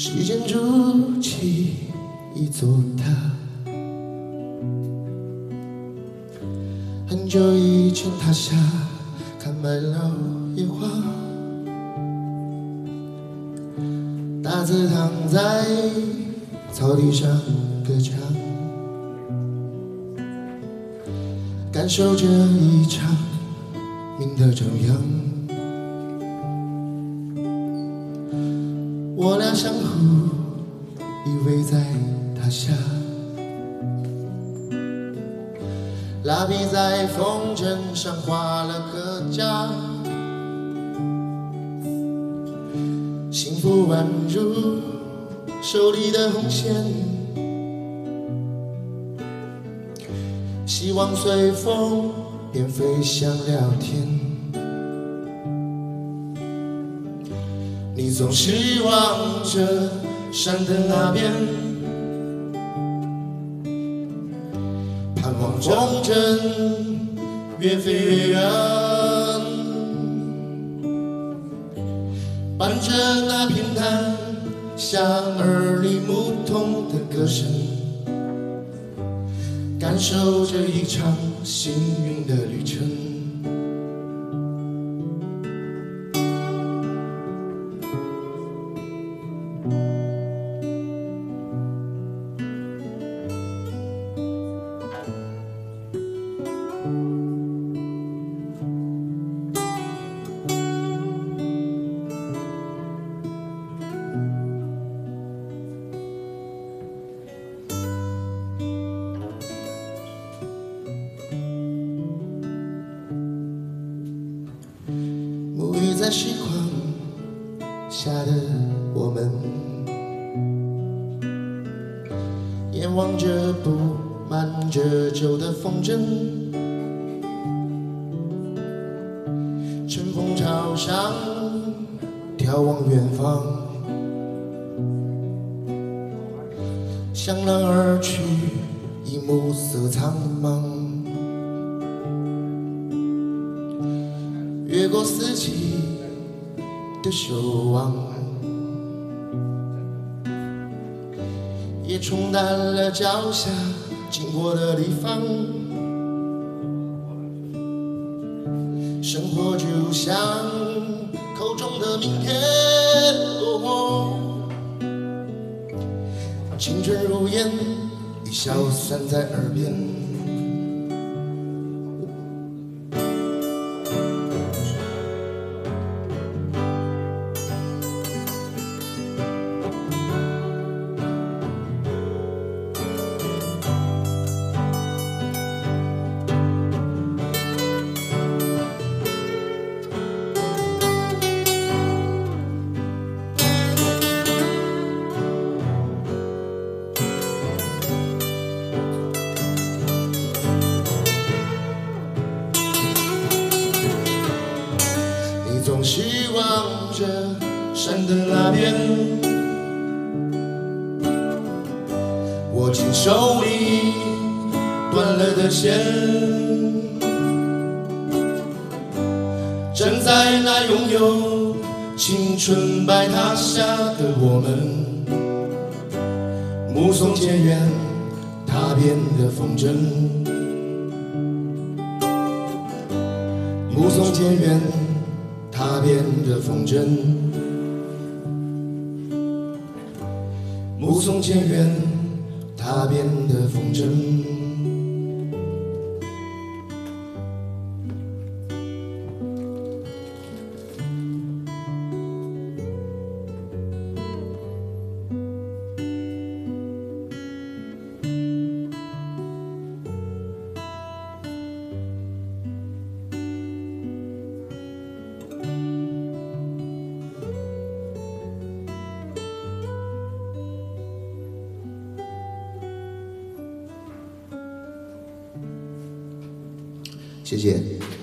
时间筑起一座塔，很久以前塔下，开满了野花。大字躺在草地上歌唱，感受着一场命的张扬。我俩相互依偎在塔下，蜡笔在风筝上画了个家，幸福宛如手里的红线，希望随风便飞向了天。你总是望着山的那边，盼望风筝越飞越远，伴着那平坦响耳里牧童的歌声，感受着一场幸运的旅程。在时光下的我们，眼望着布满褶皱的风筝，乘风朝上，眺望远方，向南而去，已暮色苍茫。越过四季的守望，也冲淡了脚下经过的地方。生活就像口中的明天，青春如烟，已消散在耳边。你总是望着山的那边，握紧手里断了的线，站在那拥有青春白塔下的我们，目送渐远踏遍的风筝，目送渐远。边的风筝，目送渐远踏遍的风筝。谢谢。